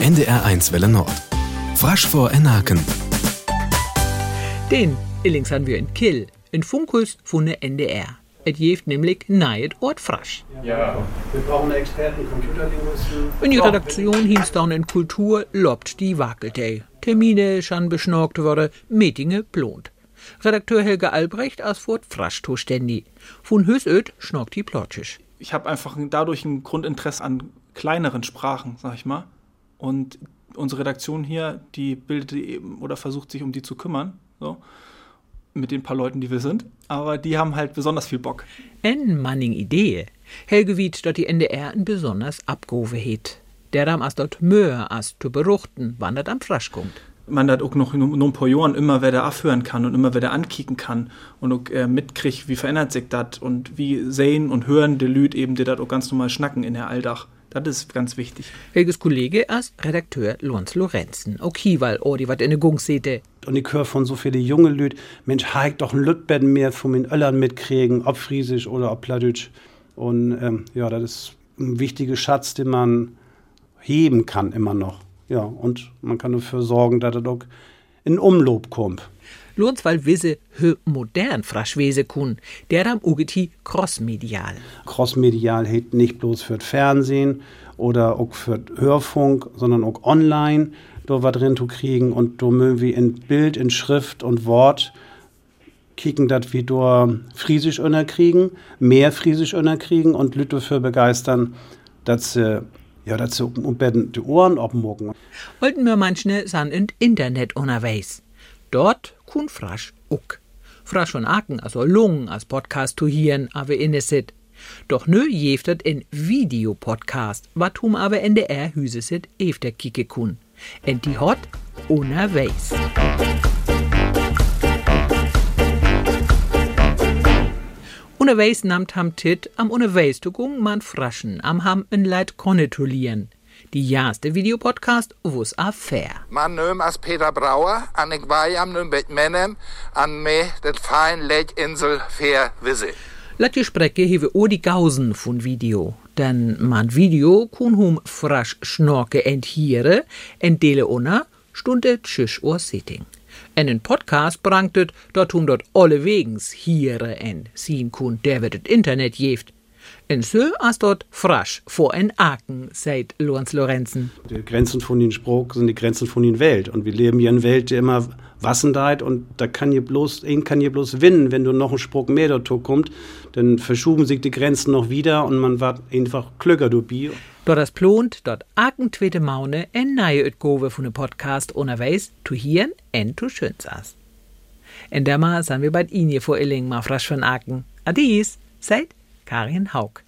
NDR1 Welle Nord. Frasch vor Enaken. Den Illings haben wir in Kill, in Funkus von der NDR. Et jeft nämlich nahet Ort frasch. Ja, wir brauchen Experten, Computerlinguisten. In die Redaktion hieß dann in Kultur lobt die Wakelte. Termine schon beschnorkt worden, Meetinge plont. Redakteur Helge Albrecht aus Furt frasch zuständig. Von Hösöd schnorkt die plotschig. ich habe einfach dadurch ein Grundinteresse an kleineren Sprachen, sag ich mal. Und unsere Redaktion hier, die bildet die eben oder versucht sich um die zu kümmern, so mit den paar Leuten, die wir sind. Aber die haben halt besonders viel Bock. En Manning Idee. Helge wiet, dort die NDR ein besonders abgehoven het. Der as dort Möhe as zu beruchten, wann dat am Frasch kommt. Man hat auch noch nur ein paar Jahren immer wer da abhören kann und immer wer da ankicken kann und auch äh, mitkriegt, wie verändert sich das und wie sehen und hören die Lüd eben, die das auch ganz normal schnacken in der Alldach. Das ist ganz wichtig. Helges Kollege as Redakteur Lons Lorenzen. Okay, weil oh, die wat in de Gung sehte. Und ich höre von so viele junge Lüd, Mensch, ha ich doch ein Lütbett mehr von den Öllern mitkriegen, ob Friesisch oder ob Plattdeutsch. Und ähm, ja, das ist ein wichtiger Schatz, den man heben kann immer noch. Ja, und man kann dafür sorgen, dass er doch in Umlob kommt. Lons weil wisse hö modern frasch wese kun. Der dam ugeti crossmedial. Crossmedial hält nicht bloß für Fernsehen oder auch für Hörfunk, sondern auch online, da was drin zu kriegen und mögen wir in Bild, in Schrift und Wort kicken, dass wir da Friesisch kriegen, mehr Friesisch kriegen und Leute dafür begeistern, dass sie, ja, sie um die Ohren abmucken. Wollten mir manche san in Internet unterwegs. Dort kun frasch uck. Frasch von Aken, also Lungen, als Podcast zu hieren, aber innesit. Doch nö jeftet in Videopodcast, watum aber NDR hüsesit efter kicke kun. En die hot unterwegs. Unterwegs namt ham tit am unterwegs zu gung man fraschen, am ham en Leid konnetolieren. Die jahrste Videopodcast wo's a fair. Mijn naam is Peter Brouwer en ik wij am nu met menem aan me det fein Lechtinsel Fair Wisse. Laat je spreche hewe o die Gausen von Video. Denn man Video kun hum frasch schnorke enthiere, entdele unna, stunde tschüss ohr sitting. En een Podcast brangtet, dort hun dort alle wegens hiere en zien kun, der wird Internet jeft. En so as dort frasch vor en Aken, seit Lorenz Lorenzen. Die Grenzen von den Spruch sind die Grenzen von den Welt. Und wir leben hier in Welt, die immer wassendeit und da kann je bloß, ein kann je bloß winnen, wenn du noch ein Spruch mehr dazu kommt, dann verschuben sich die Grenzen noch wieder und man wird einfach klüger dabei. Dort das plont, dort Aken twete Maune en neue Utgove von dem Podcast unterwegs, tu hieren en tu schönsas. En der mal sind wir bei Ihnen vor Illing, mal frasch von Aken. Adies, seid Karin Haug.